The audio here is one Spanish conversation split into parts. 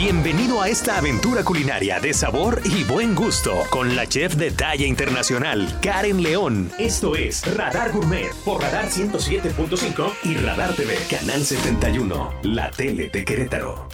Bienvenido a esta aventura culinaria de sabor y buen gusto con la chef de talla internacional, Karen León. Esto es Radar Gourmet por Radar 107.5 y Radar TV, Canal 71, la tele de Querétaro.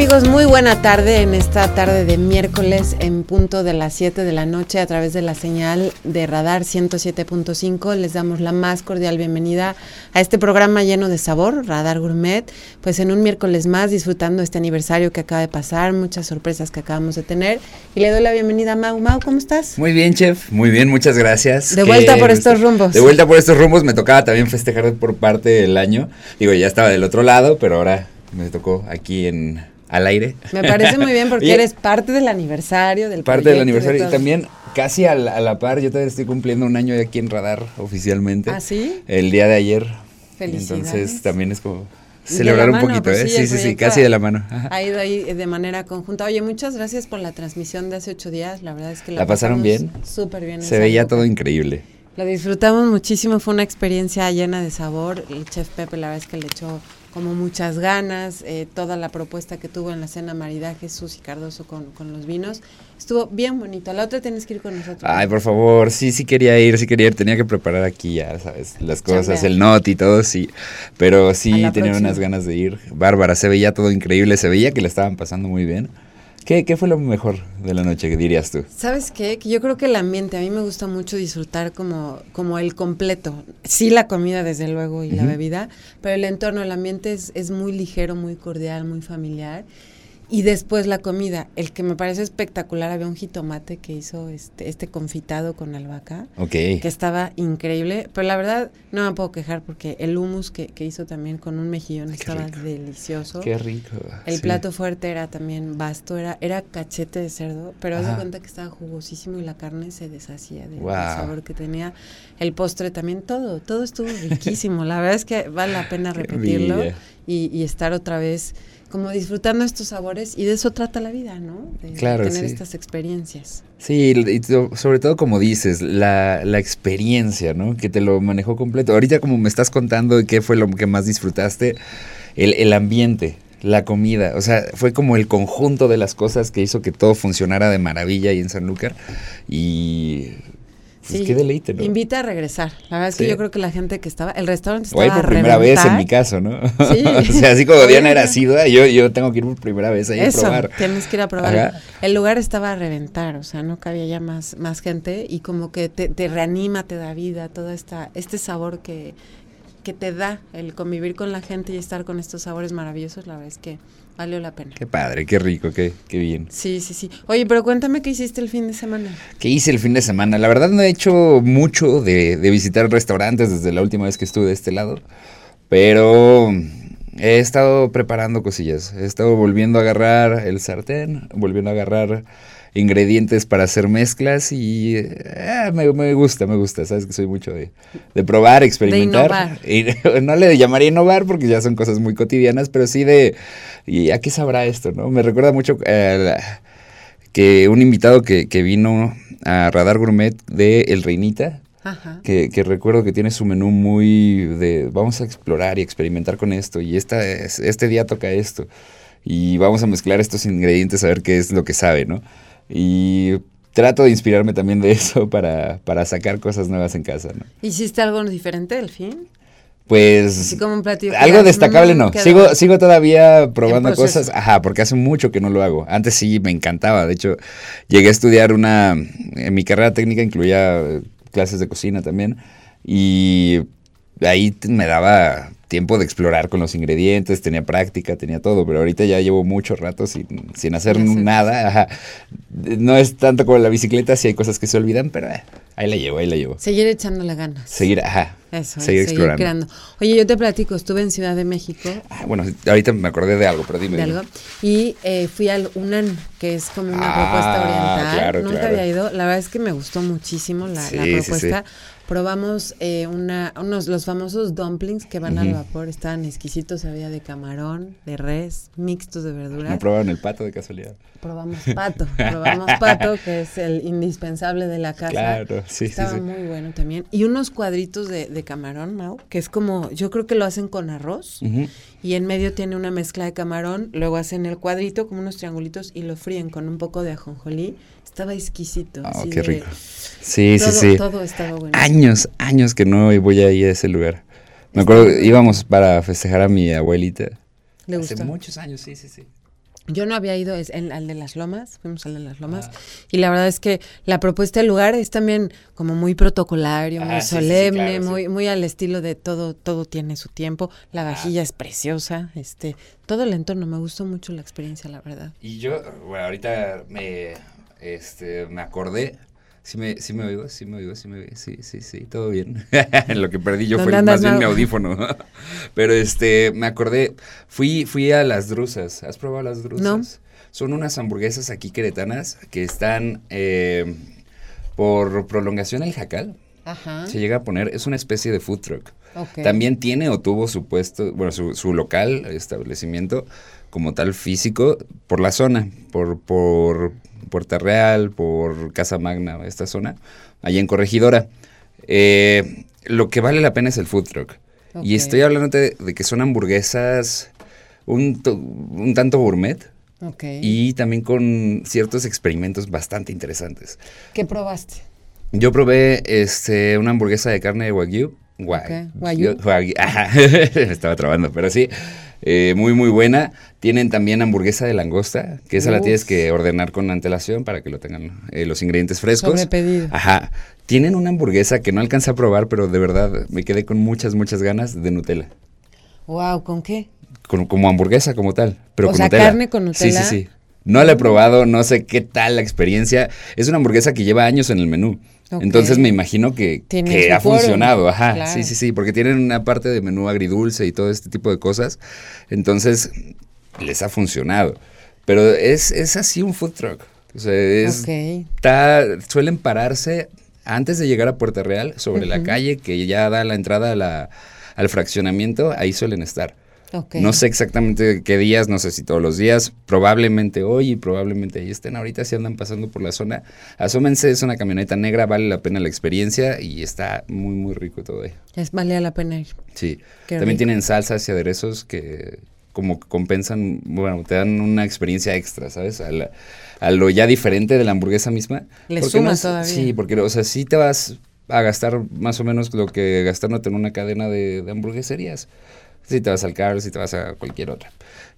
Amigos, muy buena tarde en esta tarde de miércoles en punto de las 7 de la noche a través de la señal de Radar 107.5. Les damos la más cordial bienvenida a este programa lleno de sabor, Radar Gourmet, pues en un miércoles más disfrutando este aniversario que acaba de pasar, muchas sorpresas que acabamos de tener. Y le doy la bienvenida a Mau. Mau, ¿cómo estás? Muy bien, chef, muy bien, muchas gracias. De vuelta por estos rumbos. De vuelta por estos rumbos, me tocaba también festejar por parte del año. Digo, ya estaba del otro lado, pero ahora me tocó aquí en al aire. Me parece muy bien porque eres parte del aniversario del Parte del aniversario y también casi a la, a la, par, yo todavía estoy cumpliendo un año aquí en Radar oficialmente. ¿Ah, sí? El día de ayer. Felicidades. Entonces también es como celebrar un poquito, pues ¿eh? Sí, Sí, sí, casi de la mano. Ha ido ahí de manera conjunta. Oye, muchas gracias por la transmisión de hace ocho días. La verdad es que la, ¿La pasaron bien. Súper bien. Se veía todo increíble. Lo disfrutamos muchísimo, fue una experiencia llena de sabor. El chef Pepe, la verdad es que le echó como muchas ganas, eh, toda la propuesta que tuvo en la cena maridaje Susi Cardoso con, con, los vinos, estuvo bien bonito. A la otra tienes que ir con nosotros. Ay, por favor, sí, sí quería ir, sí quería ir, tenía que preparar aquí ya, sabes, las cosas, Chambea. el not y todo, sí, pero sí tenía próxima. unas ganas de ir. Bárbara, se veía todo increíble, se veía que le estaban pasando muy bien. ¿Qué, ¿Qué, fue lo mejor de la noche, que dirías tú? ¿Sabes qué? Que yo creo que el ambiente, a mí me gusta mucho disfrutar como, como el completo. Sí la comida, desde luego, y uh -huh. la bebida, pero el entorno, el ambiente es, es muy ligero, muy cordial, muy familiar. Y después la comida, el que me parece espectacular, había un jitomate que hizo este, este confitado con albahaca, okay. que estaba increíble, pero la verdad no me puedo quejar porque el hummus que, que hizo también con un mejillón Qué estaba rico. delicioso. Qué rico. El sí. plato fuerte era también vasto, era, era cachete de cerdo, pero haz de cuenta que estaba jugosísimo y la carne se deshacía del Wow. sabor que tenía. El postre también, todo, todo estuvo riquísimo. la verdad es que vale la pena repetirlo y, y estar otra vez como disfrutando estos sabores y de eso trata la vida, ¿no? De, de Claro, tener sí. estas experiencias. Sí, y sobre todo como dices, la, la experiencia, ¿no? Que te lo manejó completo. Ahorita como me estás contando qué fue lo que más disfrutaste, el, el ambiente, la comida, o sea, fue como el conjunto de las cosas que hizo que todo funcionara de maravilla ahí en Sanlúcar y pues Sí, qué deleite, ¿no? Invita a regresar. La verdad es que Sí. yo creo que la gente que estaba, el restaurante estaba ahí por a primera vez en mi caso, ¿no? Sí. o sea, así como Diana era asidua, yo, yo tengo que ir por primera vez ahí a Eso, probar. tienes que ir a probar. Ajá. El lugar estaba a reventar, o sea, no cabía ya más, más gente y como que te, te reanima, te da vida, todo esta, este sabor que, que te da el convivir con la gente y estar con estos sabores maravillosos, la verdad es que valió la pena. Qué padre, qué rico, qué, qué bien. Sí, sí, sí. Oye, pero cuéntame qué hiciste el fin de semana. ¿Qué hice el fin de semana? La verdad no he hecho mucho de, de visitar restaurantes desde la última vez que estuve de este lado, pero he estado preparando cosillas. He estado volviendo a agarrar el sartén, volviendo a agarrar ingredientes para hacer mezclas y eh, me, me gusta, me gusta. Sabes que soy mucho de, de probar, experimentar. Y no le llamaría innovar porque ya son cosas muy cotidianas, pero sí de, ¿y a qué sabrá esto? no? Me recuerda mucho eh, que un invitado que, que vino a Radar Gourmet de El Reinita, Ajá. que, que recuerdo que tiene su menú muy de vamos a explorar y experimentar con esto y esta es- este día toca esto y vamos a mezclar estos ingredientes a ver qué es lo que sabe, ¿no? Y trato de inspirarme también de eso para, para sacar cosas nuevas en casa, ¿no? ¿Hiciste algo diferente del fin? Pues Así como un platillo. algo destacable "Mm, no. quedó". Sigo, sigo todavía probando cosas. Ajá, porque hace mucho que no lo hago. Antes sí me encantaba. De hecho, llegué a estudiar una. En mi carrera técnica incluía eh, clases de cocina también. Y ahí me daba tiempo de explorar con los ingredientes, tenía práctica, tenía todo, pero ahorita ya llevo mucho rato sin, sin hacer nada. ajá. No es tanto como la bicicleta, sí hay cosas que se olvidan, pero eh, Ahí la llevo, ahí la llevo. Seguir echándole ganas. Seguir, ajá. Eso, seguir explorando. creando. Oye, yo te platico, estuve en Ciudad de México Ah, bueno, ahorita me acordé de algo, pero dime. de algo y eh, fui al UNAN, que es como una Ah, propuesta oriental. claro, Nunca claro. había ido. La verdad es que me gustó muchísimo la, la Sí, sí, propuesta. Probamos eh, una, unos los famosos dumplings que van al vapor, estaban exquisitos, había de camarón, de res, mixtos de verduras. ¿No probaron el pato de casualidad? Probamos pato, probamos pato, que es el indispensable de la casa. Claro, sí, sí, Estaba sí. muy bueno también. Y unos cuadritos de, de camarón, Mau, que es como, yo creo que lo hacen con arroz. Y en medio tiene una mezcla de camarón, luego hacen el cuadrito como unos triangulitos y lo fríen con un poco de ajonjolí. Estaba exquisito. Oh, así qué de- rico. Sí, todo, sí, sí. Todo estaba bueno. Años, años que no voy a ir a ese lugar. Me acuerdo, íbamos para festejar a mi abuelita. ¿Le Hace gustó? muchos años, sí, sí, sí. Yo no había ido es en- al de las lomas, fuimos al de las lomas, Ah. y la verdad es que la propuesta del lugar es también como muy protocolario, Ah, muy sí, sí, sí, solemne, claro, muy, muy al estilo de todo, todo tiene su tiempo, la vajilla es preciosa, este, todo el entorno, me gustó mucho la experiencia, la verdad. Y yo, bueno, ahorita me, este, me acordé. Sí me, sí me oigo, sí me oigo, sí me oigo, sí, sí, sí, todo bien. Lo que perdí yo fue ¿Dónde andas, más bien mi audífono. Pero este, me acordé, fui, fui a las drusas. ¿Has probado las drusas? No. Son unas hamburguesas aquí queretanas que están eh, por prolongación al jacal. Ajá. Se llega a poner, es una especie de food truck. También tiene o tuvo su puesto, bueno, su, su local, establecimiento como tal físico por la zona, por, por Puerta Real, por Casa Magna, esta zona, allá en Corregidora. Eh, lo que vale la pena es el food truck. Y estoy hablando de, de que son hamburguesas un, to- un tanto gourmet Ok. y también con ciertos experimentos bastante interesantes. ¿Qué probaste? Yo probé este, una hamburguesa de carne de wagyu. Wagyu. wagyu, ajá, me estaba trabando, pero sí, eh, muy muy buena. Tienen también hamburguesa de langosta, que esa la tienes que ordenar con antelación para que lo tengan eh, los ingredientes frescos. Sobrepedido. Ajá. Tienen una hamburguesa que no alcancé a probar, pero de verdad me quedé con muchas, muchas ganas de Nutella. Wow, ¿con qué? Con- como hamburguesa como tal, pero O con sea, Nutella. carne con Nutella. Sí, sí, sí. No la he probado, no sé qué tal la experiencia. Es una hamburguesa que lleva años en el menú. Entonces me imagino que, ha funcionado, ajá. claro. Sí, sí, sí, porque tienen una parte de menú agridulce y todo este tipo de cosas. Entonces les ha funcionado. Pero es, es así un food truck. O sea, es, suelen pararse antes de llegar a Puerta Real, sobre la calle que ya da la entrada a la- al fraccionamiento, ahí suelen estar. Ok. No sé exactamente qué días, no sé si todos los días, probablemente hoy y probablemente ahí estén. Ahorita si andan pasando por la zona, asómense, es una camioneta negra, vale la pena la experiencia y está muy, muy rico todo ahí. Es, valía la pena ir. Sí. Qué También rico. tienen salsas y aderezos que como que compensan, bueno, te dan una experiencia extra, ¿sabes? A, la- a lo ya diferente de la hamburguesa misma. Le suma es- todavía. Sí, porque, o sea, sí te vas a gastar más o menos lo que gastándote en una cadena de, de hamburgueserías. Si te vas al Carl, si te vas a cualquier otra.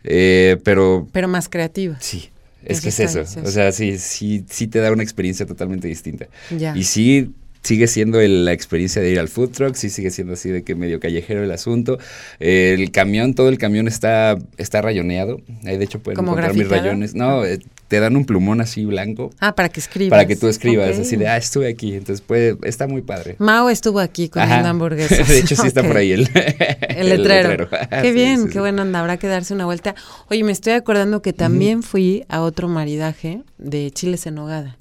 Eh, pero Pero más creativa. sí, es que es eso. O delicioso. sea, sí, sí, sí te da una experiencia totalmente distinta. Ya. Y sí sigue siendo el- la experiencia de ir al food truck, sí sigue siendo así de que medio callejero el asunto. Eh, el camión, todo el camión está, está rayoneado. Ahí de hecho pueden ¿Como encontrar mis rayones. No, eh, te dan un plumón así blanco Ah, para que escribas. para que tú escribas, así de, ah, estuve aquí. Entonces puede, está muy padre. Mao estuvo aquí comiendo Ajá. hamburguesas. de hecho sí está por ahí el, El letrero. Qué Sí, bien, sí, qué sí. buena onda. Habrá que darse una vuelta. Oye, me estoy acordando que también fui a otro maridaje de chiles en nogada.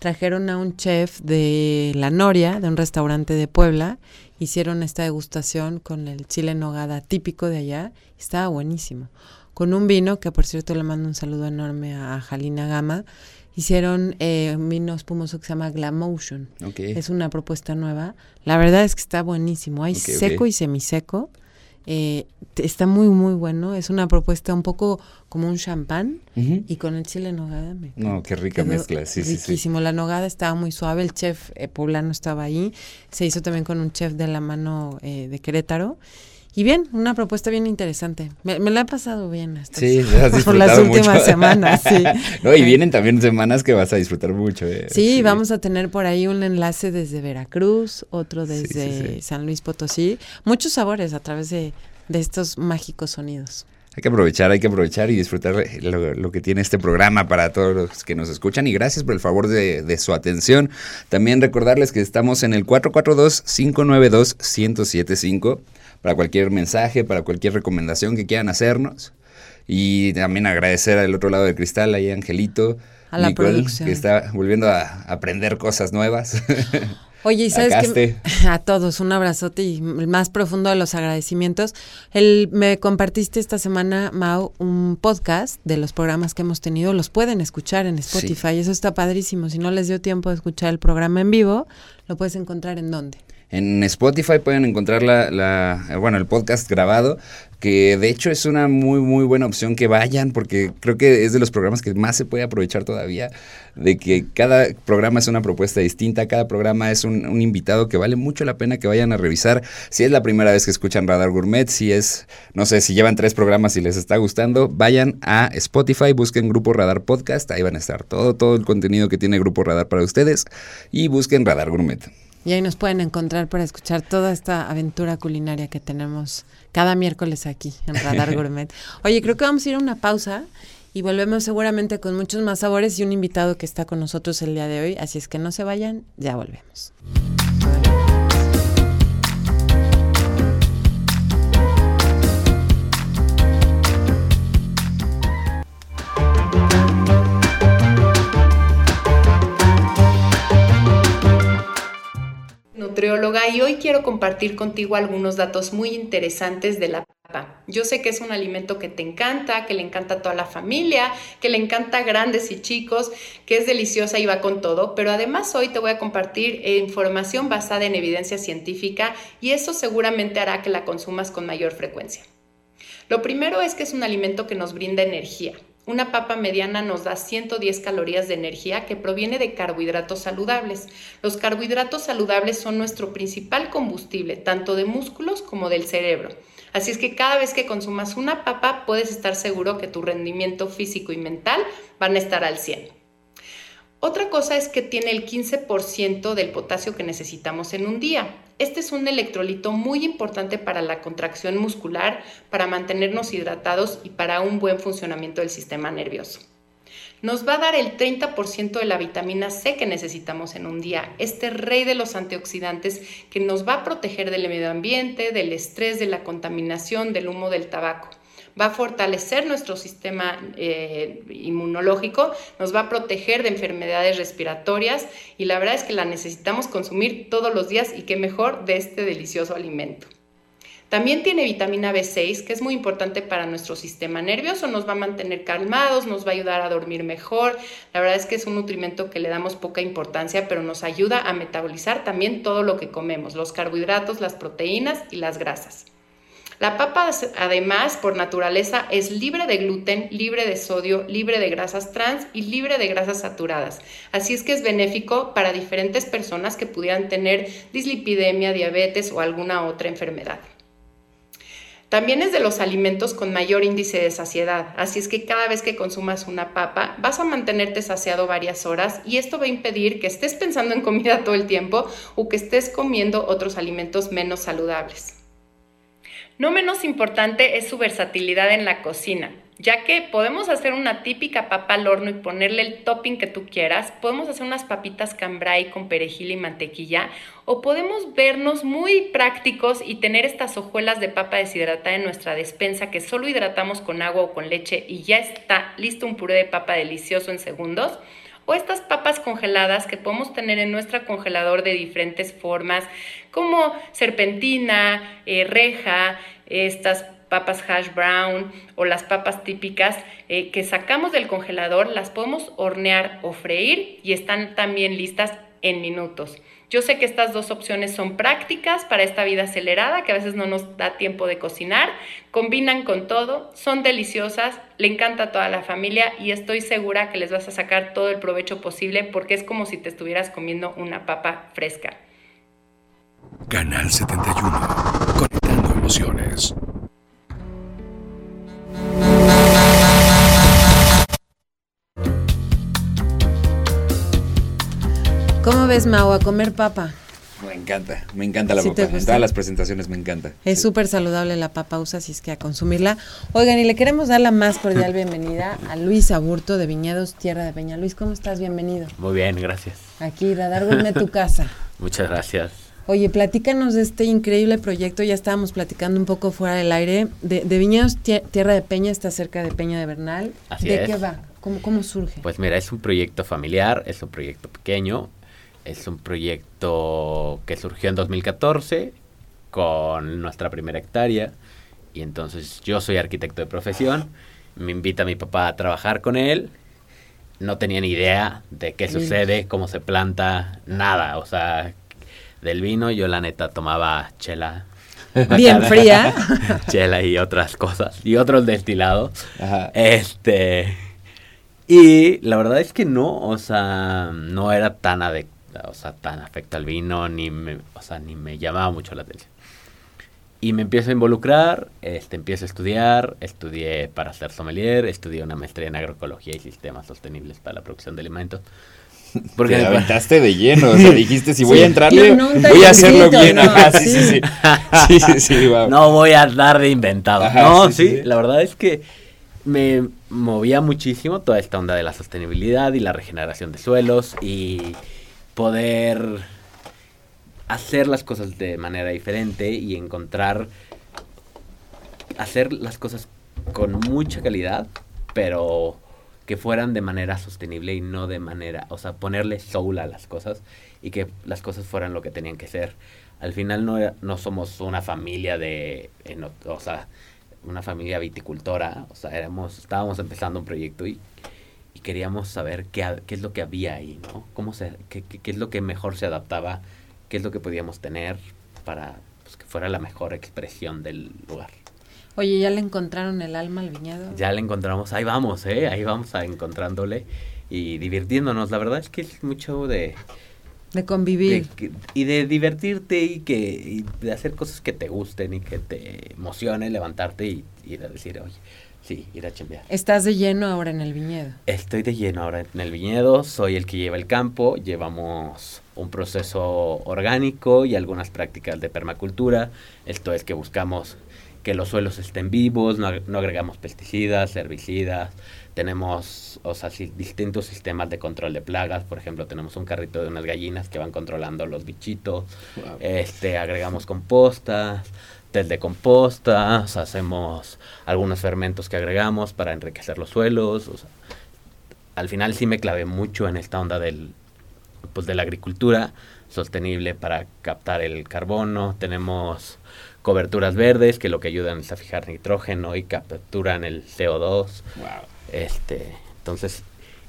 Trajeron a un chef de La Noria, de un restaurante de Puebla. Hicieron esta degustación con el chile en nogada típico de allá. Estaba buenísimo. Con un vino, que por cierto le mando un saludo enorme a Jalina Gama. Hicieron eh, un vino espumoso que se llama Glamotion. Ok. Es una propuesta nueva. La verdad es que está buenísimo. Hay seco y semiseco. Eh, está muy, muy bueno. Es una propuesta un poco como un champán y con el chile nogada. Me No, qué rica mezcla, sí, sí, sí. riquísimo. La nogada estaba muy suave. El chef eh, poblano estaba ahí. Se hizo también con un chef de la mano eh, de Querétaro. Y bien, una propuesta bien interesante. Me, me la he pasado bien hasta Sí, por las últimas mucho. semanas. Sí. no, y vienen también semanas que vas a disfrutar mucho. eh. Sí, vamos a tener por ahí un enlace desde Veracruz, otro desde sí. San Luis Potosí. Muchos sabores a través de, de estos mágicos sonidos. Hay que aprovechar, hay que aprovechar y disfrutar lo, que tiene este programa para todos los que nos escuchan. Y gracias por el favor de, de su atención. También recordarles que estamos en el 442-592-1075 para cualquier mensaje, para cualquier recomendación que quieran hacernos. Y también agradecer al otro lado del cristal, ahí Angelito, a la producción. que está volviendo a aprender cosas nuevas. Oye, y sabes que a todos un abrazote y el más profundo de los agradecimientos. El, me compartiste esta semana, Mau, un podcast de los programas que hemos tenido. Los pueden escuchar en Spotify. Eso está padrísimo. Si no les dio tiempo de escuchar el programa en vivo, lo puedes encontrar en dónde. En Spotify pueden encontrar la, bueno, el podcast grabado, que de hecho es una muy, muy buena opción que vayan, porque creo que es de los programas que más se puede aprovechar todavía, de que cada programa es una propuesta distinta, cada programa es un, un invitado que vale mucho la pena que vayan a revisar. Si es la primera vez que escuchan Radar Gourmet, si es, no sé, si llevan tres programas y les está gustando, vayan a Spotify, busquen Grupo Radar Podcast, ahí van a estar todo, todo el contenido que tiene Grupo Radar para ustedes, y busquen Radar Gourmet. Y ahí nos pueden encontrar para escuchar toda esta aventura culinaria que tenemos cada miércoles aquí en Radar Gourmet. Oye, creo que vamos a ir a una pausa y volvemos seguramente con muchos más sabores y un invitado que está con nosotros el día de hoy. Así es que no se vayan, ya volvemos. Nutrióloga y hoy quiero compartir contigo algunos datos muy interesantes de la papa. Yo sé que es un alimento que te encanta, que le encanta a toda la familia, que le encanta a grandes y chicos, que es deliciosa y va con todo, pero además hoy te voy a compartir información basada en evidencia científica y eso seguramente hará que la consumas con mayor frecuencia. Lo primero es que es un alimento que nos brinda energía. Una papa mediana nos da 110 calorías de energía que proviene de carbohidratos saludables. Los carbohidratos saludables son nuestro principal combustible, tanto de músculos como del cerebro. Así es que cada vez que consumas una papa puedes estar seguro que tu rendimiento físico y mental van a estar al 100. Otra cosa es que tiene el 15% del potasio que necesitamos en un día. Este es un electrolito muy importante para la contracción muscular, para mantenernos hidratados y para un buen funcionamiento del sistema nervioso. Nos va a dar el 30% de la vitamina C que necesitamos en un día, este rey de los antioxidantes que nos va a proteger del medio ambiente, del estrés, de la contaminación, del humo del tabaco va a fortalecer nuestro sistema eh, inmunológico, nos va a proteger de enfermedades respiratorias y la verdad es que la necesitamos consumir todos los días y qué mejor de este delicioso alimento. También tiene vitamina B6, que es muy importante para nuestro sistema nervioso, nos va a mantener calmados, nos va a ayudar a dormir mejor. La verdad es que es un nutrimento que le damos poca importancia, pero nos ayuda a metabolizar también todo lo que comemos, los carbohidratos, las proteínas y las grasas. La papa, además, por naturaleza, es libre de gluten, libre de sodio, libre de grasas trans y libre de grasas saturadas. Así es que es benéfico para diferentes personas que pudieran tener dislipidemia, diabetes o alguna otra enfermedad. También es de los alimentos con mayor índice de saciedad, así es que cada vez que consumas una papa vas a mantenerte saciado varias horas y esto va a impedir que estés pensando en comida todo el tiempo o que estés comiendo otros alimentos menos saludables. No menos importante es su versatilidad en la cocina, ya que podemos hacer una típica papa al horno y ponerle el topping que tú quieras, podemos hacer unas papitas cambray con perejil y mantequilla, o podemos vernos muy prácticos y tener estas hojuelas de papa deshidratada en nuestra despensa que solo hidratamos con agua o con leche y ya está listo un puré de papa delicioso en segundos o estas papas congeladas que podemos tener en nuestro congelador de diferentes formas, como serpentina, eh, reja, estas papas hash brown o las papas típicas eh, que sacamos del congelador, las podemos hornear o freír y están también listas en minutos. Yo sé que estas dos opciones son prácticas para esta vida acelerada, que a veces no nos da tiempo de cocinar, combinan con todo, son deliciosas, le encanta a toda la familia y estoy segura que les vas a sacar todo el provecho posible porque es como si te estuvieras comiendo una papa fresca. Canal 71, conectando emociones. ¿Cómo ves, Mau, a comer papa? Me encanta, me encanta la papa. En todas las presentaciones me encanta. Es súper saludable la papa usa, así es que a consumirla. Oigan, y le queremos dar la más cordial bienvenida a Luis Aburto de Viñedos Tierra de Peña. Luis, ¿cómo estás? Bienvenido. Muy bien, gracias. Aquí, Radar Gourmet, tu casa. Muchas gracias. Oye, platícanos de este increíble proyecto. Ya estábamos platicando un poco fuera del aire. De, Viñedos Tierra de Peña, está cerca de Peña de Bernal. Así ¿De qué va? ¿Cómo, ¿Cómo surge? Pues mira, es un proyecto familiar, es un proyecto pequeño es un proyecto que surgió en 2014 con nuestra primera hectárea y entonces yo soy arquitecto de profesión, me invita mi papá a trabajar con él, no tenía ni idea de qué sucede, cómo se planta, nada, o sea, del vino yo la neta tomaba chela. Bien fría. chela y otras cosas, y otros destilados. Este... Y la verdad es que no, o sea, no era tan o sea, tan afecto al vino, ni me, o sea, ni me llamaba mucho la atención. Y me empiezo a involucrar, este, empiezo a estudiar, estudié para ser sommelier, estudié una maestría en agroecología y sistemas sostenibles para la producción de alimentos. Porque te aventaste de lleno, o sea, dijiste, si voy a entrarle, voy a hacerlo bien. No, sí, sí, sí. sí, sí, sí No voy a dar de inventado. no, sí, la verdad es que me movía muchísimo toda esta onda de la sostenibilidad y la regeneración de suelos y poder hacer las cosas de manera diferente y encontrar hacer las cosas con mucha calidad, pero que fueran de manera sostenible y no de manera, o sea, ponerle soul a las cosas y que las cosas fueran lo que tenían que ser. Al final no, no somos una familia de, o sea, una familia viticultora, o sea, éramos, estábamos empezando un proyecto y queríamos saber qué, qué es lo que había ahí, ¿no? Cómo se, qué, qué, es lo que mejor se adaptaba, qué es lo que podíamos tener para pues, que fuera la mejor expresión del lugar. Oye, ¿ya le encontraron el alma al viñedo? Ya le encontramos, ahí vamos, ¿eh? Ahí vamos a encontrándole y divirtiéndonos. La verdad es que es mucho de... De convivir. y de divertirte y que y de hacer cosas que te gusten y que te emocione, levantarte y, y decir, oye, Sí, ir a chambear. ¿Estás de lleno ahora en el viñedo? Estoy de lleno ahora en el viñedo, soy el que lleva el campo, llevamos un proceso orgánico y algunas prácticas de permacultura, esto es que buscamos que los suelos estén vivos, no, agregamos pesticidas, herbicidas, tenemos o sea, distintos sistemas de control de plagas, por ejemplo, tenemos un carrito de unas gallinas que van controlando los bichitos, este, agregamos compostas, test de composta, hacemos algunos fermentos que agregamos para enriquecer los suelos. al final sí me clavé mucho en esta onda del, pues, de la agricultura sostenible para captar el carbono. Tenemos coberturas verdes que lo que ayudan es a fijar nitrógeno y capturan el CO2. Este, entonces,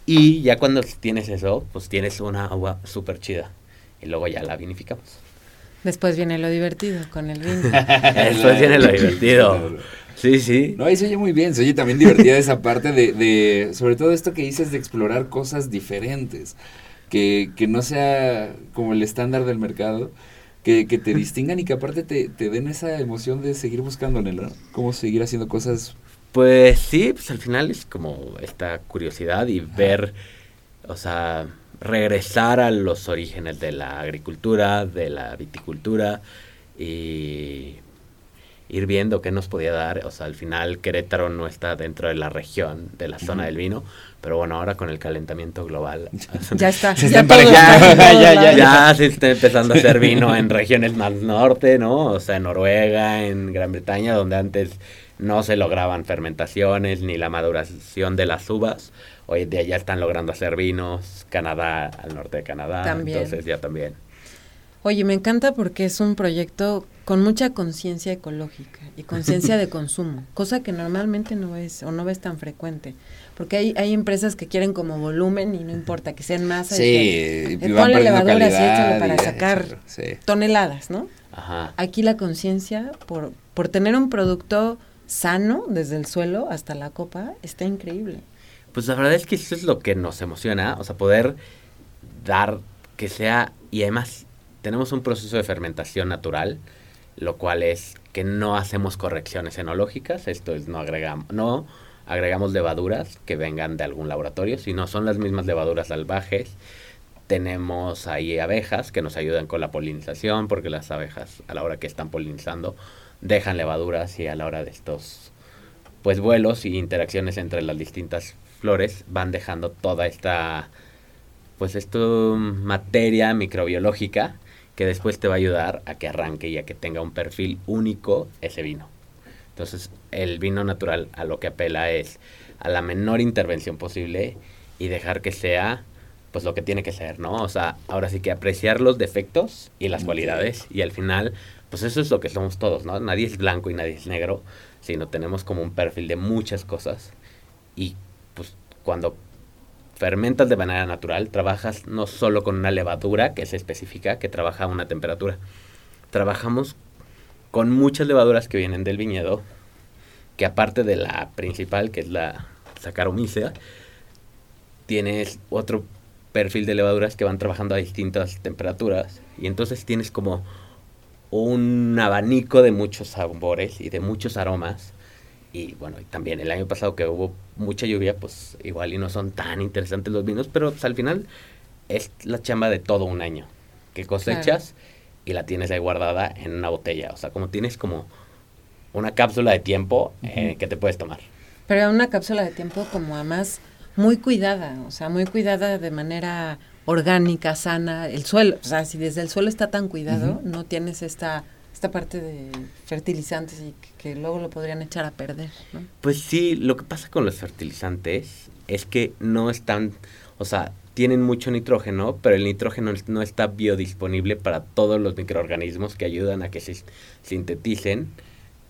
y ya cuando tienes eso, pues tienes una agua súper chida. Y luego ya la vinificamos. Después viene lo divertido con el vino. Después viene lo divertido. Sí, sí. No, ahí se oye muy bien, se oye también divertida esa parte de, de, sobre todo esto que dices de explorar cosas diferentes, que, que no sea como el estándar del mercado, que, que te distingan y que aparte te, te, den esa emoción de seguir buscándole, ¿no? Cómo seguir haciendo cosas. Pues sí, pues al final es como esta curiosidad y ver, o sea, regresar a los orígenes de la agricultura, de la viticultura y ir viendo qué nos podía dar. O sea, al final Querétaro no está dentro de la región, de la zona del vino, pero bueno, ahora con el calentamiento global. ya está. Se ya, ya, ya, ya, se está empezando a hacer vino en regiones más norte, ¿no? O sea, en Noruega, en Gran Bretaña, donde antes no se lograban fermentaciones ni la maduración de las uvas. Hoy en día ya están logrando hacer vinos, Canadá, al norte de Canadá, también. entonces ya también. Oye, me encanta porque es un proyecto con mucha conciencia ecológica y conciencia de consumo, cosa que normalmente no es o no ves tan frecuente. Porque hay, hay empresas que quieren como volumen y no importa que sean más. Sí, y eh, ponle levadura y échale para sacar toneladas, ¿no? Ajá. Aquí la conciencia por, por tener un producto sano desde el suelo hasta la copa está increíble. Pues la verdad es que eso es lo que nos emociona, o sea, poder dar que sea, y además tenemos un proceso de fermentación natural, lo cual es que no hacemos correcciones enológicas, esto es, no agregamos, no agregamos levaduras que vengan de algún laboratorio, sino son las mismas levaduras salvajes. tenemos ahí abejas que nos ayudan con la polinización, porque las abejas a la hora que están polinizando dejan levaduras y a la hora de estos pues vuelos y interacciones entre las distintas flores van dejando toda esta pues esto materia microbiológica que después te va a ayudar a que arranque y a que tenga un perfil único ese vino. Entonces, el vino natural a lo que apela es a la menor intervención posible y dejar que sea pues lo que tiene que ser, ¿no? O sea, ahora sí que apreciar los defectos y las cualidades y al final, pues eso es lo que somos todos, ¿no? Nadie es blanco y nadie es negro, sino tenemos como un perfil de muchas cosas y pues cuando fermentas de manera natural, trabajas no solo con una levadura que se especifica, que trabaja a una temperatura. Trabajamos con muchas levaduras que vienen del viñedo, que aparte de la principal, que es la Saccharomyces, tienes otro perfil de levaduras que van trabajando a distintas temperaturas. Y entonces tienes como un abanico de muchos sabores y de muchos aromas. Y bueno, también el año pasado que hubo mucha lluvia, pues igual y no son tan interesantes los vinos, pero pues, al final es la chamba de todo un año. Que cosechas y la tienes ahí guardada en una botella, o sea, como tienes como una cápsula de tiempo eh, que te puedes tomar. Pero una cápsula de tiempo como además muy cuidada, o sea, muy cuidada de manera orgánica, sana, el suelo, o sea, si desde el suelo está tan cuidado, no tienes esta esta parte de fertilizantes y que, luego lo podrían echar a perder, ¿no? Pues sí, lo que pasa con los fertilizantes es que no están, o sea, tienen mucho nitrógeno, pero el nitrógeno no está biodisponible para todos los microorganismos que ayudan a que se sinteticen,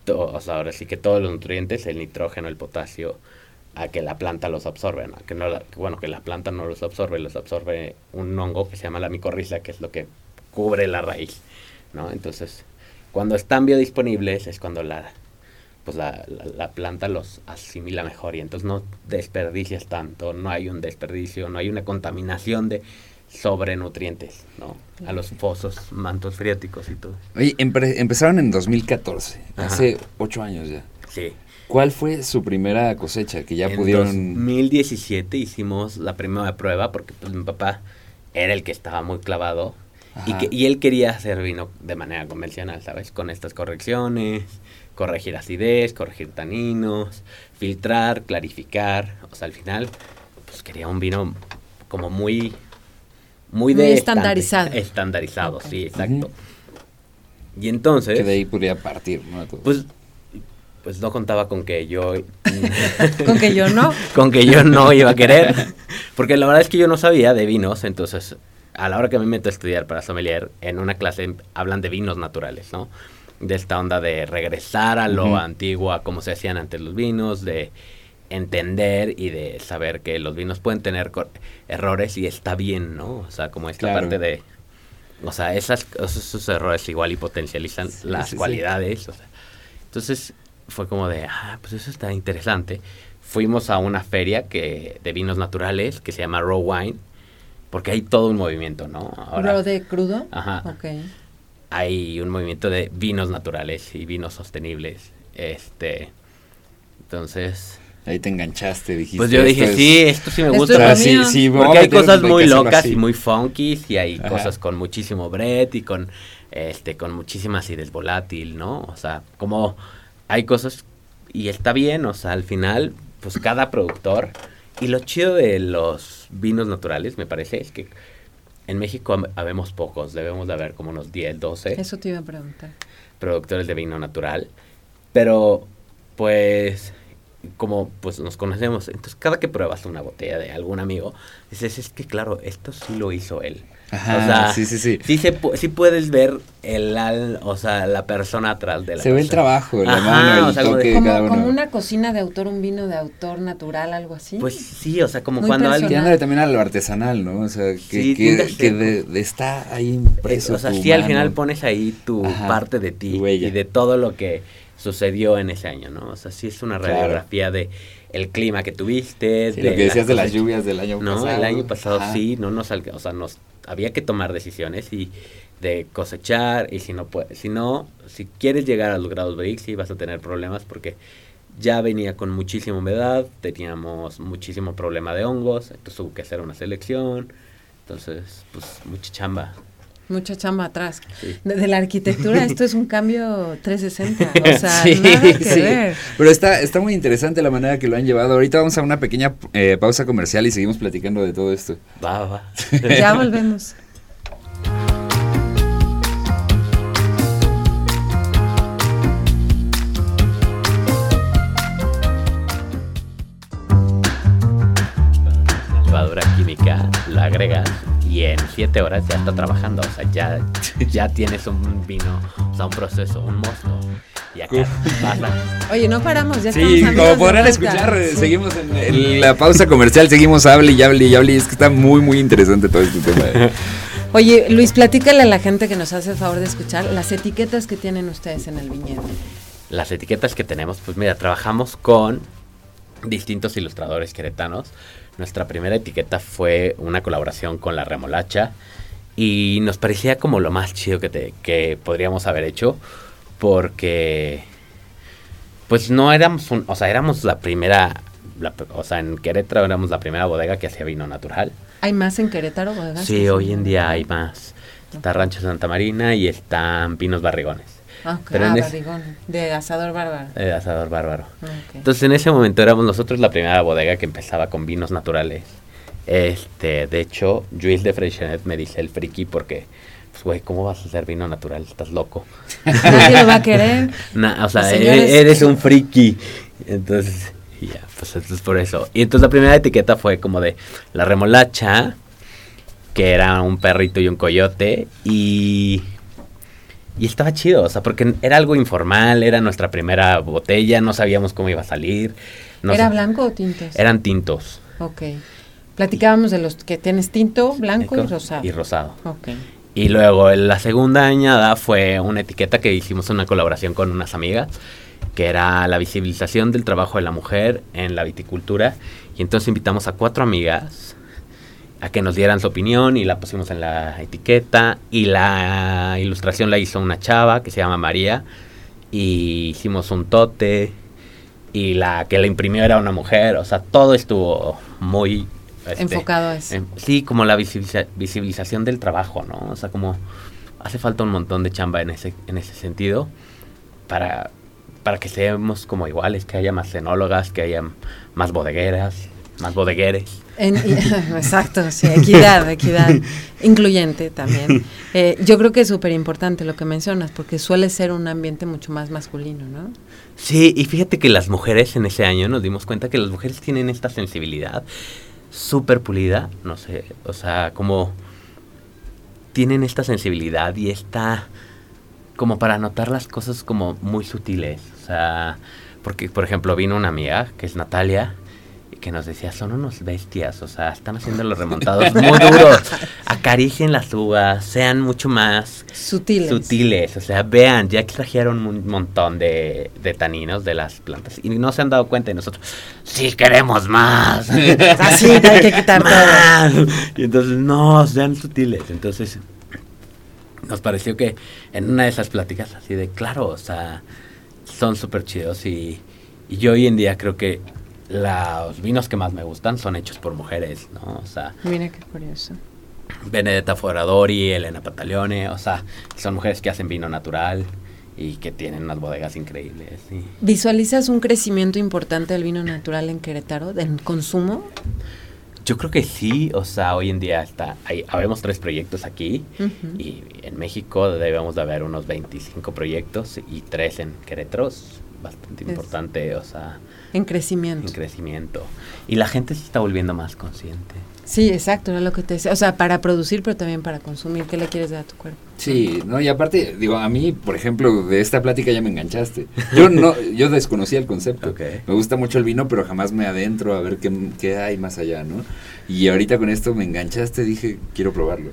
o sea, ahora sí que todos los nutrientes, el nitrógeno, el potasio, a que la planta los absorbe, que no bueno, que la planta no los absorbe, los absorbe un hongo que se llama la micorriza, que es lo que cubre la raíz, ¿no? Entonces, cuando están biodisponibles es cuando la, pues la, planta los asimila mejor y entonces no desperdicias tanto, no hay un desperdicio, no hay una contaminación de sobrenutrientes, ¿no? A los pozos, mantos freáticos y todo. Oye, empezaron en 2014, hace ocho años ya. Sí. ¿Cuál fue su primera cosecha que ya pudieron...? En 2017 hicimos la primera prueba porque pues, mi papá era el que estaba muy clavado y, que, y él quería hacer vino de manera convencional, ¿sabes? Con estas correcciones, corregir acidez, corregir taninos, filtrar, clarificar. O sea, al final, pues quería un vino como muy... Muy, de estandarizado. Estandarizado, sí, exacto. Y entonces... Que de ahí podría partir, ¿no? Pues pues no contaba con que yo... con que yo no. con que yo no iba a querer. Porque la verdad es que yo no sabía de vinos, entonces a la hora que me meto a estudiar para sommelier, en una clase hablan de vinos naturales, ¿no? De esta onda de regresar a lo antiguo, a cómo se hacían antes los vinos, de entender y de saber que los vinos pueden tener errores y está bien, ¿no? O sea, como esta parte de... O sea, esas, esos errores igual y potencializan las cualidades. O sea, entonces, fue como de, ah, pues eso está interesante. Fuimos a una feria que, de vinos naturales que se llama Raw Wine, porque hay todo un movimiento, ¿no? Ahora, ¿Raw de crudo? Ajá. Ok. Hay un movimiento de vinos naturales y vinos sostenibles. Este, entonces... Ahí te enganchaste, dijiste. Pues yo dije, sí, esto sí me gusta. Sí, sí, porque hay cosas muy locas y muy funky y hay cosas con muchísimo bread y con, este, con muchísima acidez volátil, ¿no? O sea, como hay cosas y está bien, o sea, al final, pues cada productor. Y lo chido de los vinos naturales, me parece, es que en México habemos pocos, debemos de haber como unos 10, 12. Eso te iba a preguntar. Productores de vino natural. Pero, pues, como pues nos conocemos, entonces cada que pruebas una botella de algún amigo, dices, es que claro, esto sí lo hizo él. Ajá, o sea, sí, sí, sí. Sí, se, sí puedes ver el, o sea, la persona atrás de la Se ve el trabajo, la mano, el toque como, cada uno. como una cocina de autor, un vino de autor natural, algo así. Pues sí, o sea, como cuando alguien... Tirándole también a lo artesanal, ¿no? O sea, que, que, que está ahí impreso O sea, sí, al final pones ahí tu parte de ti y de todo lo que sucedió en ese año, ¿no? O sea, sí es una radiografía de el clima que tuviste. de lo que decías de las lluvias del año pasado. No, el año pasado sí, no nos, o sea, nos había que tomar decisiones y de cosechar y si no puede, si no, si quieres llegar a los grados BRICS sí vas a tener problemas porque ya venía con muchísima humedad, teníamos muchísimo problema de hongos, entonces hubo que hacer una selección Entonces, pues mucha chamba. Mucha chamba atrás. Sí. De, de la arquitectura, esto es un cambio 360. O sea, Sí, nada que sí. ver. Pero está, está muy interesante la manera que lo han llevado. Ahorita vamos a una pequeña eh, pausa comercial y seguimos platicando de todo esto. Va, va. Ya volvemos. Levadura química, la agregas y en 7 horas ya está trabajando. O sea, ya, ya tienes un vino, o sea, un proceso, un mosto. Y acá pasa. Oye, no paramos, ya estamos Sí, como podrán escuchar, Sí. seguimos en, en la pausa comercial, seguimos hable y hable y hable. Y es que está muy, muy interesante todo este tema. Oye, Luis, platícale a la gente que nos hace el favor de escuchar las etiquetas que tienen ustedes en el viñedo. Las etiquetas que tenemos, pues mira, trabajamos con distintos ilustradores queretanos. Nuestra primera etiqueta fue una colaboración con La Remolacha y nos parecía como lo más chido que, te- que podríamos haber hecho porque pues no éramos un, o sea, éramos la primera, la- o sea, en Querétaro éramos la primera bodega que hacía vino natural. ¿Hay más en Querétaro, bodegas? Sí, hoy en día hay más. Está Rancho Santa Marina y están Pinos Barrigones. Ah, pero en Ah, es- barrigón, de asador bárbaro. de Asador Bárbaro. Ah. Entonces en ese momento éramos nosotros la primera bodega que empezaba con vinos naturales. Este, de hecho, Jules de Freixenet me dice el friki porque, pues güey, ¿cómo vas a hacer vino natural? Estás loco. Nadie lo va a querer. O sea, Señores- e- eres un friki. Entonces, ya, pues entonces por eso. Y entonces la primera etiqueta fue como de la remolacha, que era un perrito y un coyote, y... Y estaba chido, o sea, porque era algo informal, era nuestra primera botella, no sabíamos cómo iba a salir. no ¿Era blanco o tintos? Eran tintos. Ok. Platicábamos de los que tienes tinto, blanco y rosado. Y rosado. Ok. Y luego la segunda añada fue una etiqueta que hicimos una colaboración con unas amigas, que era la visibilización del trabajo de la mujer en la viticultura. Y entonces invitamos a cuatro amigas a que nos dieran su opinión y la pusimos en la etiqueta. Y la ilustración la hizo una chava que se llama María. Y hicimos un tote. Y la que la imprimió era una mujer. O sea, todo estuvo muy... este, Enfocado a eso. Sí, como la visibiliza- visibilización del trabajo, ¿no? O sea, como hace falta un montón de chamba en ese, en ese sentido para, para que seamos como iguales, que haya más cenólogas, que haya más bodegueras, más bodegueres. En- exacto, sí, equidad, equidad, incluyente también. Eh, yo creo que es súper importante lo que mencionas, porque suele ser un ambiente mucho más masculino, ¿no? Sí, y fíjate que las mujeres en ese año nos dimos cuenta que las mujeres tienen esta sensibilidad súper pulida, no sé, o sea, como tienen esta sensibilidad y esta como para notar las cosas como muy sutiles, o sea, porque por ejemplo vino una amiga que es Natalia que nos decía, son unos bestias, o sea, están haciendo los remontados muy duros, acaricien las uvas, sean mucho más Sutiles. sutiles, o sea, vean, ya extrajeron un montón de, de taninos de las plantas y no se han dado cuenta y nosotros, sí queremos más. Así, hay que quitar más. Y entonces, no, sean sutiles. Entonces, nos pareció que en una de esas pláticas así de, claro, o sea, son súper chidos y, y yo hoy en día creo que los vinos que más me gustan son hechos por mujeres, ¿no? O sea, Mira qué curioso. Benedetta Foradori, Elena Patalione, o sea, son mujeres que hacen vino natural y que tienen unas bodegas increíbles. y- ¿Visualizas un crecimiento importante del vino natural en Querétaro, del consumo? Yo creo que sí, o sea, hoy en día está, hay, habemos tres proyectos aquí y en México debemos de haber unos 25 proyectos y tres en Querétaro, bastante Es- importante, o sea, En crecimiento. en crecimiento. Y la gente se está volviendo más consciente. Sí, exacto, era lo que te decía. O sea, para producir, pero también para consumir. ¿Qué le quieres dar a tu cuerpo? Sí, no, y aparte, digo, a mí, por ejemplo, de esta plática ya me enganchaste. Yo no, yo desconocía el concepto. Ok. Me gusta mucho el vino, pero jamás me adentro a ver qué, qué hay más allá, ¿no? Y ahorita con esto me enganchaste, dije, quiero probarlo.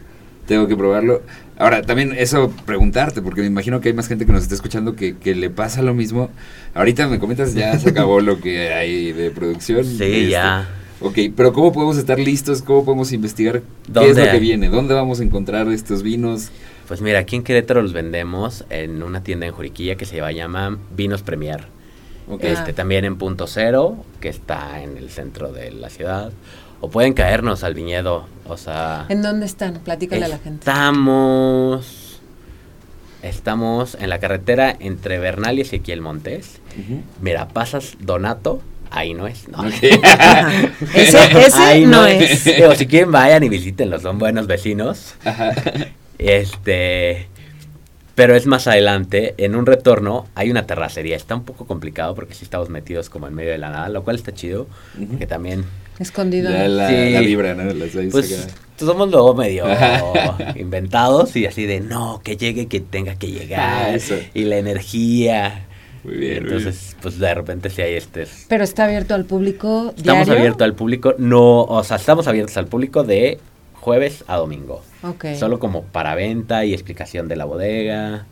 Tengo que probarlo. Ahora, también eso, preguntarte, porque me imagino que hay más gente que nos está escuchando que, que le pasa lo mismo. Ahorita me comentas, ya se acabó lo que hay de producción. Sí, Este, ya. Ok, pero ¿cómo podemos estar listos? ¿Cómo podemos investigar qué es ¿Dónde lo que hay? viene? ¿Dónde vamos a encontrar estos vinos? Pues mira, aquí en Querétaro los vendemos en una tienda en Juriquilla que se llama Vinos Premier. Ok. Este, Ah. también en Punto Cero, que está en el centro de la ciudad. O pueden caernos al viñedo, o sea... ¿En dónde están? Platícale a la gente. Estamos... Estamos en la carretera entre Bernal y Ezequiel Montes. Mira, pasas Donato, ahí no es. No. ese ese no, es. O si quieren vayan y visítenlos, son buenos vecinos. Este, pero es más adelante, en un retorno hay una terracería. Está un poco complicado porque sí estamos metidos como en medio de la nada, lo cual está chido, que también Escondido. La, la, Sí. la vibra, ¿no? Las seis Pues somos luego medio inventados y así de no, que llegue, que tenga que llegar. Ah, eso. y la energía. Muy bien, muy Entonces, pues de repente sí hay este. Pero está abierto al público Estamos diario. abiertos al público, no, o sea, estamos abiertos al público de jueves a domingo. Ok. Solo como para venta y explicación de la bodega.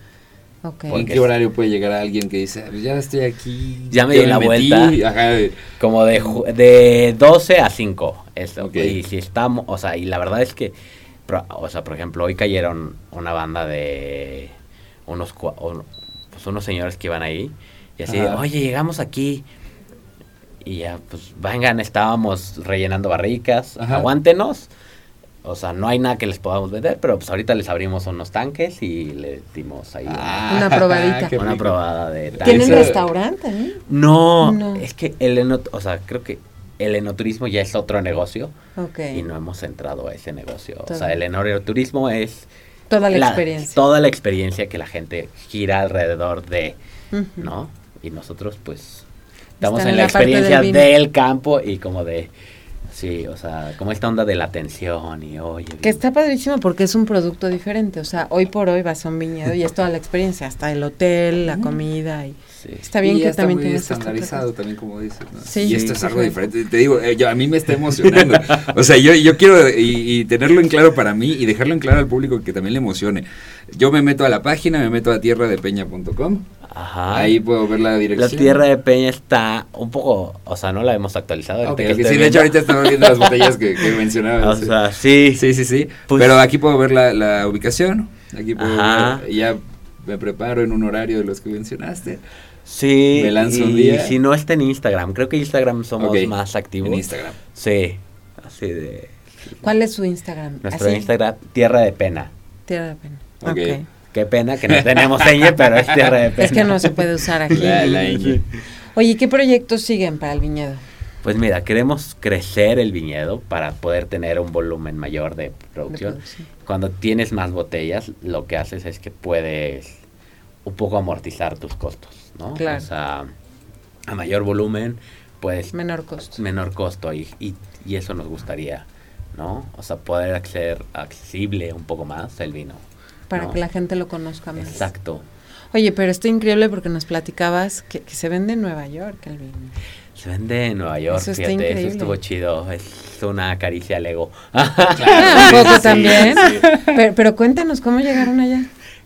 Ok. ¿En qué horario puede llegar alguien que dice, "Pues ya estoy aquí? Ya me di la metí"? vuelta. Ajá, Como de, ju- de 12 a 5. Eso. Ok. Y si estamos, o sea, y la verdad es que, pro- o sea, por ejemplo, hoy cayeron una banda de unos, pues unos señores que iban ahí. Y así, Ajá. oye, llegamos aquí. Y ya, pues vengan, estábamos rellenando barricas. Ajá. Aguántenos. O sea, no hay nada que les podamos vender, pero pues ahorita les abrimos unos tanques y les dimos ahí Ah, Una probadita. una rico. probada de ¿Tienen tanques. restaurante? ¿eh? No, No. es que el o sea, creo que el enoturismo ya es otro negocio Ok. y no hemos entrado a ese negocio. O sea, el enoturismo es Toda la, experiencia. toda la experiencia que la gente gira alrededor de. ¿no? Y nosotros pues estamos Están en la, la parte del experiencia del, campo y como de sí, o sea, como esta onda de la atención y oye, Que está padrísimo porque es un producto diferente. O sea, hoy por hoy vas a un viñedo y es toda la experiencia. Hasta el hotel, la comida y... sí. Está bien y que está también muy estandarizado también como dices ¿no? Sí. y esto Sí, es algo sí. diferente te digo eh, yo, a mí me está emocionando o sea yo, yo quiero y, y tenerlo en claro para mí y dejarlo en claro al público que también le emocione yo me meto a la página me meto a tierradepeña.com Ajá. ahí puedo ver la la dirección tierra de Peña está un poco, o sea, no la hemos actualizado. ahorita Ok, que ok, estoy sí, de hecho ahorita estamos viendo las botellas que, que mencionabas O sí. sea, sí. sí sí sí Pues- pero aquí puedo ver la, la ubicación aquí puedo Ajá. ver, ya me preparo en un horario de los que mencionaste Sí, Me lanzo y un día. si no está en Instagram, creo que Instagram somos Ok, más activos. en Instagram Sí, así de... ¿Cuál es su Instagram? Nuestro Así, Instagram, Tierra de Pena. Tierra de pena. Ok. Ok. Qué pena que no tenemos seña, pero es Tierra de Pena. Es que no se puede usar aquí. La- la ñ. Oye, ¿qué proyectos siguen para el viñedo? Pues mira, queremos crecer el viñedo para poder tener un volumen mayor de De producción. Cuando tienes más botellas, lo que haces es que puedes un poco amortizar tus costos, ¿no? Claro. O sea, a mayor volumen, pues Menor costo. menor costo y, y, y eso nos gustaría, ¿no? O sea, poder hacer accesible un poco más el vino. Para ¿no? que la gente lo conozca más. Exacto. Oye, pero está increíble porque nos platicabas que, que se vende en Nueva York el vino. Se vende en Nueva York, Eso fíjate, increíble. eso estuvo chido, es una caricia al ego. Un poco Sí, también. sí. Pero, pero cuéntanos cómo llegaron allá.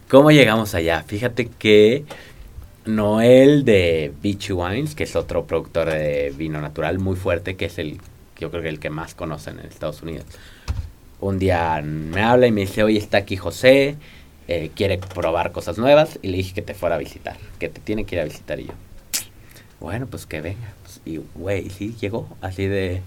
¿Cómo llegamos allá? Fíjate que Noel de Beachy Wines, que es otro productor de vino natural muy fuerte, que es el, yo creo que el que más conocen en Estados Unidos. Un día me habla y me dice, oye, está aquí José, eh, quiere probar cosas nuevas, y le dije que te fuera a visitar, que te tiene que ir a visitar, y yo, bueno, pues que venga. Pues, y, güey, sí, llegó, así de...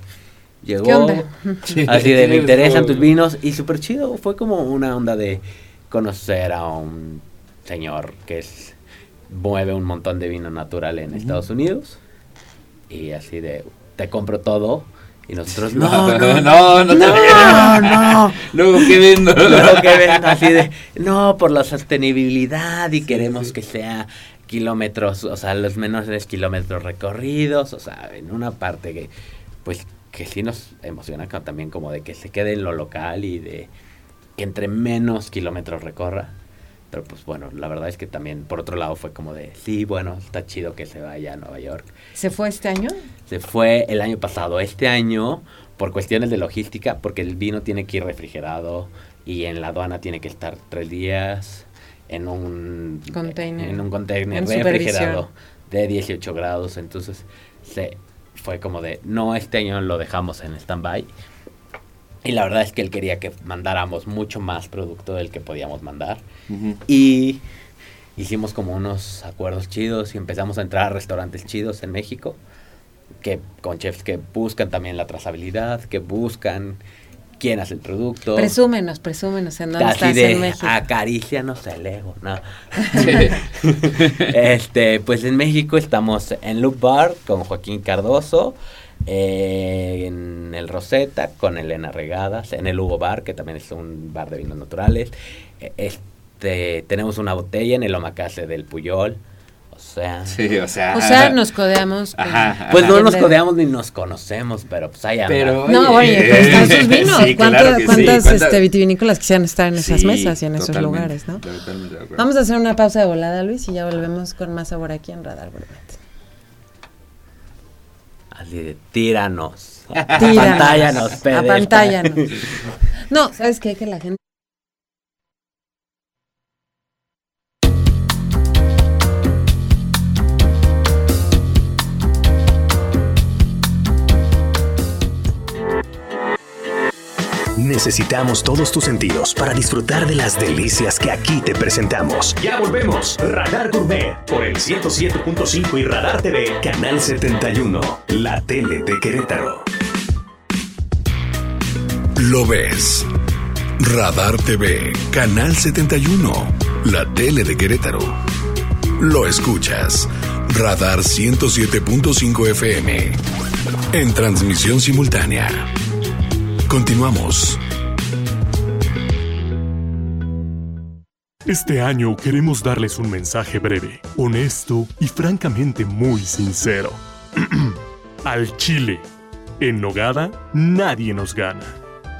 Llegó, ¿Qué onda? Así de, me interesan tus vinos. Y súper chido. Fue como una onda de conocer a un señor que es, mueve un montón de vino natural en Estados Unidos. Y así de, te compro todo. Y nosotros, no, no, no, no, no, no, no. Luego, ¿qué vendo? Luego que ven así de, no, por la sostenibilidad y queremos que sea kilómetros, o sea, los menores kilómetros recorridos, o sea, en una parte que, pues, que sí nos emociona también como de que se quede en lo local y de que entre menos kilómetros recorra. Pero pues bueno, la verdad es que también por otro lado fue como de, sí, bueno, está chido que se vaya a Nueva York. ¿Se fue este año? Se fue el año pasado. Este año, por cuestiones de logística, porque el vino tiene que ir refrigerado y en la aduana tiene que estar tres días en un Container. en un container En refrigerado de 18 grados. Entonces, se fue como de, no, este año lo dejamos en stand-by. Y la verdad es que él quería que mandáramos mucho más producto del que podíamos mandar. Ujú. Y hicimos como unos acuerdos chidos y empezamos a entrar a restaurantes chidos en México. que con chefs que buscan también la trazabilidad, que buscan quién hace el producto. Presúmenos, presúmenos en dónde Así estás de en México. acarícianos el ego, ¿no? este, pues en México estamos en Loop Bar con Joaquín Cardoso, eh, en el Rosetta con Elena Regadas, en el Hugo Bar, que también es un bar de vinos naturales. Eh, Este, tenemos una botella en el Omakase del Puyol. O sea, Sí, o sea. O sea, nos codeamos. con- Ajá, ajá. pues no nos de- codeamos ni nos conocemos, pero pues ahí anda. Pero, No, oye, pero están sus vinos. Sí, ¿Cuántas, claro sí. cuántas, ¿Cuántas- este, vitivinícolas quisieran estar en esas Sí, mesas y en esos lugares, no? Vamos a hacer una pausa de volada, Luis, y ya volvemos con más sabor aquí en Radar Gourmet. Así de tíranos. Tíranos. Apantállanos, PDF. Apantállanos. No, ¿sabes qué? Que la gente... Necesitamos todos tus sentidos para disfrutar de las delicias que aquí te presentamos. Ya volvemos. Radar Gourmet por el 107.5 y Radar TV, Canal 71, la tele de Querétaro. Lo ves. Radar TV, Canal 71, la tele de Querétaro. Lo escuchas. Radar 107.5 FM. En transmisión simultánea. Continuamos. Este año queremos darles un mensaje breve, honesto y francamente muy sincero. Al Chile. En Nogada, nadie nos gana.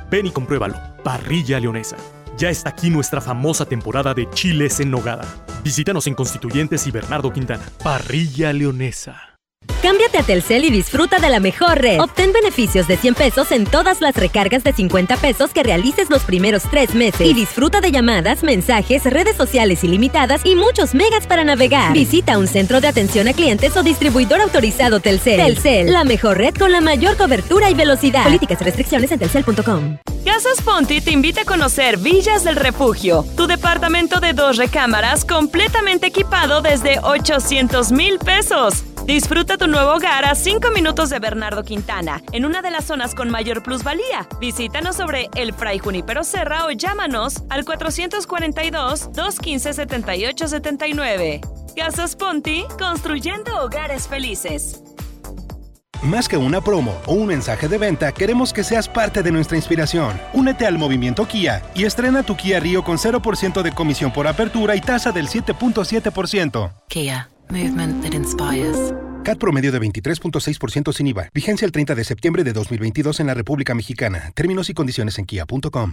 Ven y compruébalo. Parrilla Leonesa. Ya está aquí nuestra famosa temporada de chiles en Nogada. Visítanos en Constituyentes y Bernardo Quintana. Parrilla Leonesa. Cámbiate a Telcel y disfruta de la mejor red. Obtén beneficios de 100 pesos en todas las recargas de 50 pesos que realices los primeros tres meses. Y disfruta de llamadas, mensajes, redes sociales ilimitadas y muchos megas para navegar. Visita un centro de atención a clientes o distribuidor autorizado Telcel. Telcel, la mejor red con la mayor cobertura y velocidad. Políticas y restricciones en telcel.com. Casas Ponti te invita a conocer Villas del Refugio, tu departamento de dos recámaras completamente equipado desde 800 mil pesos. Disfruta tu nuevo hogar a 5 minutos de Bernardo Quintana, en una de las zonas con mayor plusvalía. Visítanos sobre el Fray Junípero Serra o llámanos al 440-215-7879. Casas Ponti, construyendo hogares felices. Más que una promo o un mensaje de venta, queremos que seas parte de nuestra inspiración. Únete al movimiento Kia y estrena tu Kia Río con 0% de comisión por apertura y tasa del 7.7%. Kia, movement that inspires. CAT promedio de 23.6% sin IVA. Vigencia el 30 de septiembre de 2022 en la República Mexicana. Términos y condiciones en kia.com.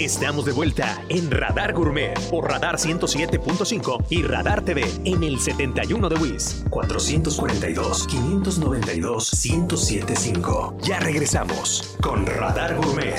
Estamos de vuelta en Radar Gourmet por Radar 107.5 y Radar TV en el 71 de WIS 442 592 1075. Ya regresamos con Radar Gourmet.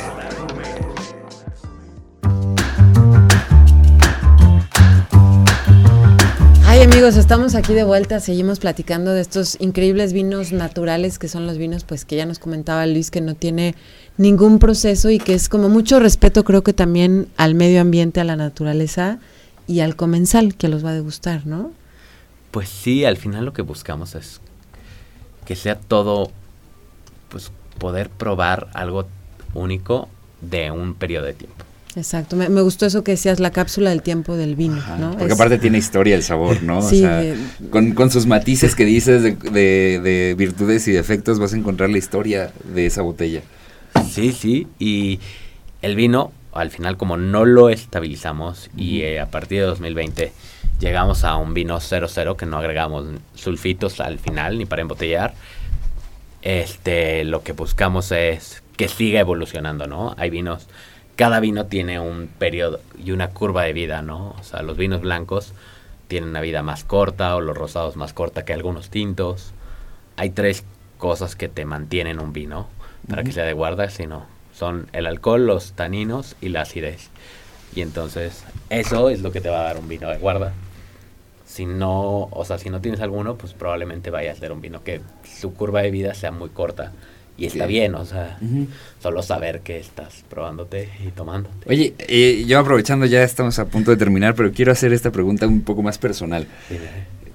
Ay amigos, estamos aquí de vuelta, seguimos platicando de estos increíbles vinos naturales que son los vinos, pues que ya nos comentaba Luis, que no tiene ningún proceso y que es como mucho respeto creo que también al medio ambiente, a la naturaleza y al comensal que los va a degustar, ¿no? Pues sí, al final lo que buscamos es que sea todo, pues poder probar algo único de un periodo de tiempo. Exacto, me, me gustó eso que decías, la cápsula del tiempo del vino, ¿no? Porque Es- aparte tiene historia el sabor, ¿no? Sí, o sea, de- con, con sus matices que dices de, de- de virtudes y defectos vas a encontrar la historia de esa botella. Sí, sí, y el vino, al final como no lo estabilizamos y eh, a partir de 2020 llegamos a un vino 00 que no agregamos sulfitos al final ni para embotellar, este, lo que buscamos es que siga evolucionando, ¿no? Hay vinos, cada vino tiene un periodo y una curva de vida, ¿no? O sea, los vinos blancos tienen una vida más corta o los rosados más corta que algunos tintos. hay tres cosas que te mantienen un vino para que Ujú. sea de guarda, sino son el alcohol, los taninos y la acidez. Y entonces eso es lo que te va a dar un vino de guarda. Si no, o sea, si no tienes alguno, pues probablemente vaya a ser un vino que su curva de vida sea muy corta. Y está bien, o sea, Ujú. solo saber que estás probándote y tomándote. Oye, eh, yo aprovechando ya estamos a punto de terminar, pero quiero hacer esta pregunta un poco más personal.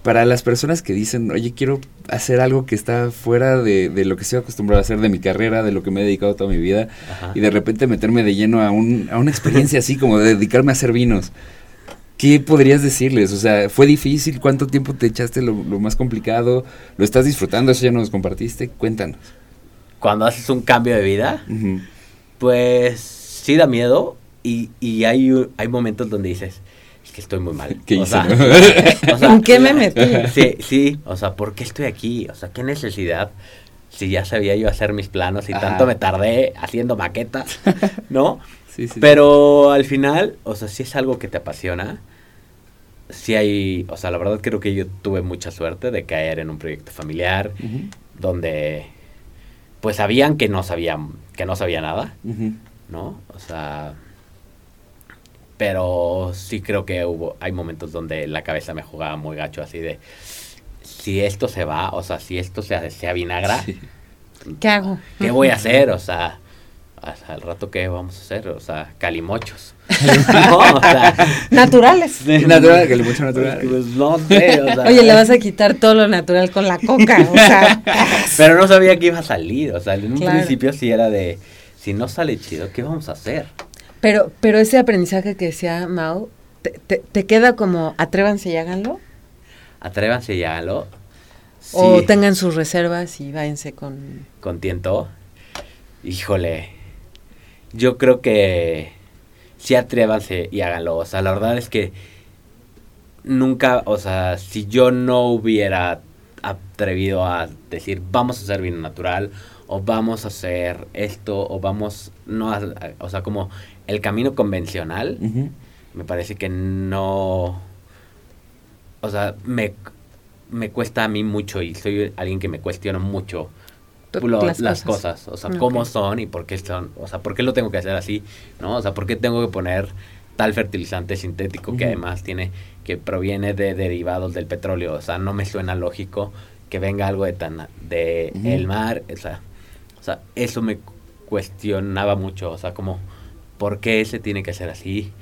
Para las personas que dicen, oye, quiero hacer algo que está fuera de, de lo que estoy acostumbrado a hacer de mi carrera, de lo que me he dedicado toda mi vida, Ajá. y de repente meterme de lleno a, un, a una experiencia así como de dedicarme a hacer vinos, ¿qué podrías decirles? O sea, ¿fue difícil? ¿Cuánto tiempo te echaste lo, lo más complicado? ¿Lo estás disfrutando? Eso ya nos compartiste. Cuéntanos. Cuando haces un cambio de vida, pues sí da miedo y, y hay, hay momentos donde dices, es que estoy muy mal. ¿Qué o hice, sea, no? o sea, ¿En qué me metí? Sí, sí, o sea, ¿por qué estoy aquí? O sea, ¿qué necesidad? Si ya sabía yo hacer mis planos y Ajá. tanto me tardé haciendo maquetas, ¿no? Sí, sí, sí. Pero al final, o sea, si es algo que te apasiona, sí hay, o sea, la verdad creo que yo tuve mucha suerte de caer en un proyecto familiar donde pues sabían que no sabían, que no sabía nada. ¿no? O sea, pero sí creo que hubo, hay momentos donde la cabeza me jugaba muy gacho así de, si esto se va, o sea, si esto se, se avinagra, ¿Qué hago? ¿qué voy a hacer? O sea, hasta el rato qué vamos a hacer, o sea, calimochos. no, o sea, Naturales. Natural, calimocho natural. Pues no sé, o sea, Oye, le vas a quitar todo lo natural con la coca, o sea, Pero no sabía que iba a salir, o sea, en un Claro. principio sí era de, si no sale chido, ¿qué vamos a hacer? Pero, pero ese aprendizaje que decía Mau, ¿te, te, te queda como atrévanse y háganlo? Atrévanse y háganlo. Sí, O tengan sus reservas y váyanse con... con tiento. Híjole, yo creo que sí atrévanse y háganlo. O sea, la verdad es que nunca, o sea, si yo no hubiera atrevido a decir vamos a hacer vino natural o vamos a hacer esto o vamos no a- o sea como el camino convencional me parece que no o sea me me cuesta a mí mucho y soy alguien que me cuestiona mucho lo- las las, cosas. cosas. o sea, cómo son y por qué son, o sea, por qué lo tengo que hacer así, ¿no? O sea, por qué tengo que poner tal fertilizante sintético que además tiene, que proviene de derivados del petróleo, o sea, no me suena lógico que venga algo de tan, de el mar, o sea, o sea, eso me cuestionaba mucho, o sea, como, ¿por qué se tiene que hacer así?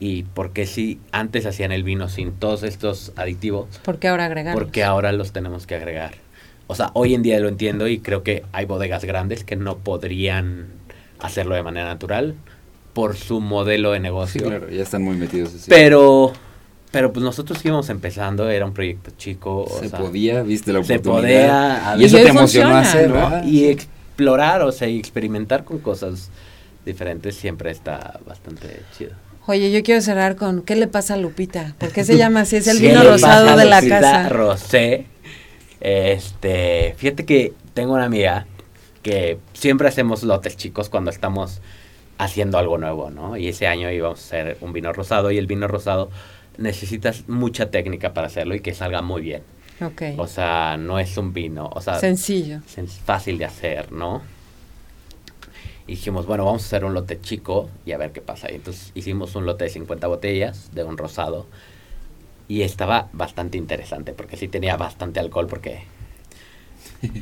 Y por qué si antes hacían el vino sin todos estos aditivos, ¿Por qué ahora agregar? porque ahora los tenemos que agregar. O sea, hoy en día lo entiendo y creo que hay bodegas grandes que no podrían hacerlo de manera natural por su modelo de Sí, negocio. claro, ya están muy metidos así. Pero, pero pues nosotros íbamos empezando, era un proyecto chico. o se sea, podía, viste la se oportunidad. podía, y eso te emocionó hacer, ¿no? ¿verdad? Y explorar, o sea, y experimentar con cosas diferentes siempre está bastante chido. Oye, yo quiero cerrar con ¿qué le pasa a Lupita? ¿Por qué se llama así? Es el vino rosado de la Lupita casa. Rosé. Este, fíjate que tengo una amiga que siempre hacemos lotes chicos cuando estamos haciendo algo nuevo, ¿no? Y ese año íbamos a hacer un vino rosado y el vino rosado necesitas mucha técnica para hacerlo y que salga muy bien. Ok. O sea, no es un vino, o sea, Sencillo. fácil de hacer, ¿no? Y dijimos, bueno, vamos a hacer un lote chico y a ver qué pasa. Y entonces hicimos un lote de 50 botellas de un rosado. Y estaba bastante interesante porque sí tenía bastante alcohol porque...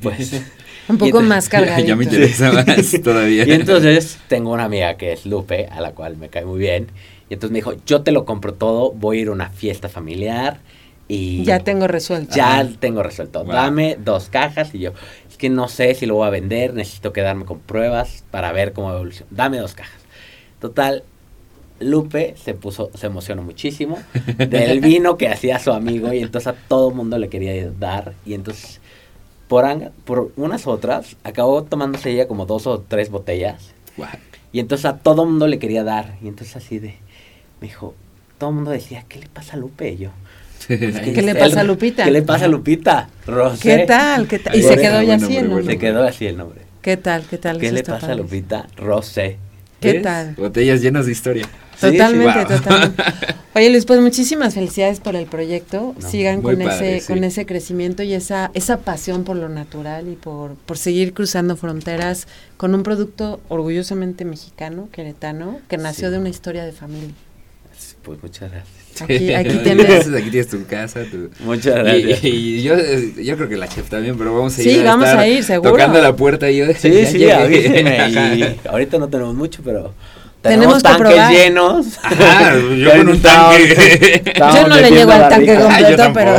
Pues... Un y poco entonces- más cargadito. ya me interesa más todavía. Y entonces tengo una amiga que es Lupe, a la cual me cae muy bien. Y entonces me dijo, yo te lo compro todo, voy a ir a una fiesta familiar y... Ya tengo resuelto. Ya tengo resuelto. Wow. Dame dos cajas y yo, es que no sé si lo voy a vender, necesito quedarme con pruebas para ver cómo evoluciona. Dame dos cajas. Total, Lupe se puso, se emocionó muchísimo del vino que hacía su amigo y entonces a todo mundo le quería dar y entonces por, por unas otras acabó tomándose ella como dos o tres botellas y entonces a todo mundo le quería dar y entonces así de, me dijo, todo el mundo decía, ¿qué le pasa a Lupe? Y yo, "Es que ¿Qué le pasa a Lupita? ¿Qué le pasa a Lupita? Rosé. ¿Qué tal? ¿Qué tal? Y se quedó ya así el nombre. Se quedó así el nombre. ¿Qué tal? ¿Qué tal? ¿Qué le pasa a padre. Lupita? Rosé. ¿Qué ¿Ves? tal? Botellas llenas de historia. Totalmente, totalmente. Oye Luis, pues muchísimas felicidades por el proyecto. Sigan con ese, con ese crecimiento y esa, esa pasión por lo natural y por, por seguir cruzando fronteras con un producto orgullosamente mexicano, queretano, que nació de una historia de familia. Pues muchas gracias. Aquí, aquí tienes. aquí tienes tu casa. Tu... Muchas gracias. Y, yo, yo creo que la chef también, pero vamos a ir. Sí, vamos a ir, seguro. Tocando la puerta y yo. Sí, sí, y ahorita no tenemos mucho, pero. Tenemos, tanques que probar. llenos. Ajá, yo con un tanque. yo no le llego al tanque completo, Ay, pero,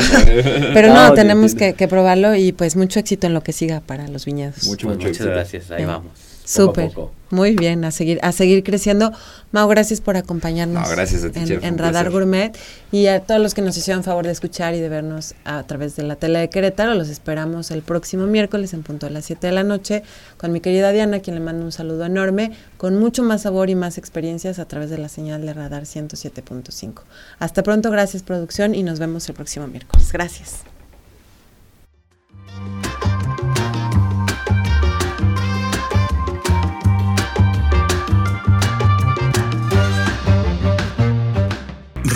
pero no, no tenemos que, que, probarlo y pues mucho éxito en lo que siga para los viñedos. Mucho, pues mucho muchas éxito. gracias, ahí vamos. Súper. Muy bien, a seguir, a seguir creciendo. Mau, gracias por acompañarnos no, gracias a ti, en, chef, en Radar placer. Gourmet y a todos los que nos hicieron favor de escuchar y de vernos a través de la tele de Querétaro. Los esperamos el próximo miércoles en punto a las 7 de la noche con mi querida Diana, quien le mando un saludo enorme, con mucho más sabor y más experiencias a través de la señal de Radar 107.5. Hasta pronto, gracias producción y nos vemos el próximo miércoles. Gracias.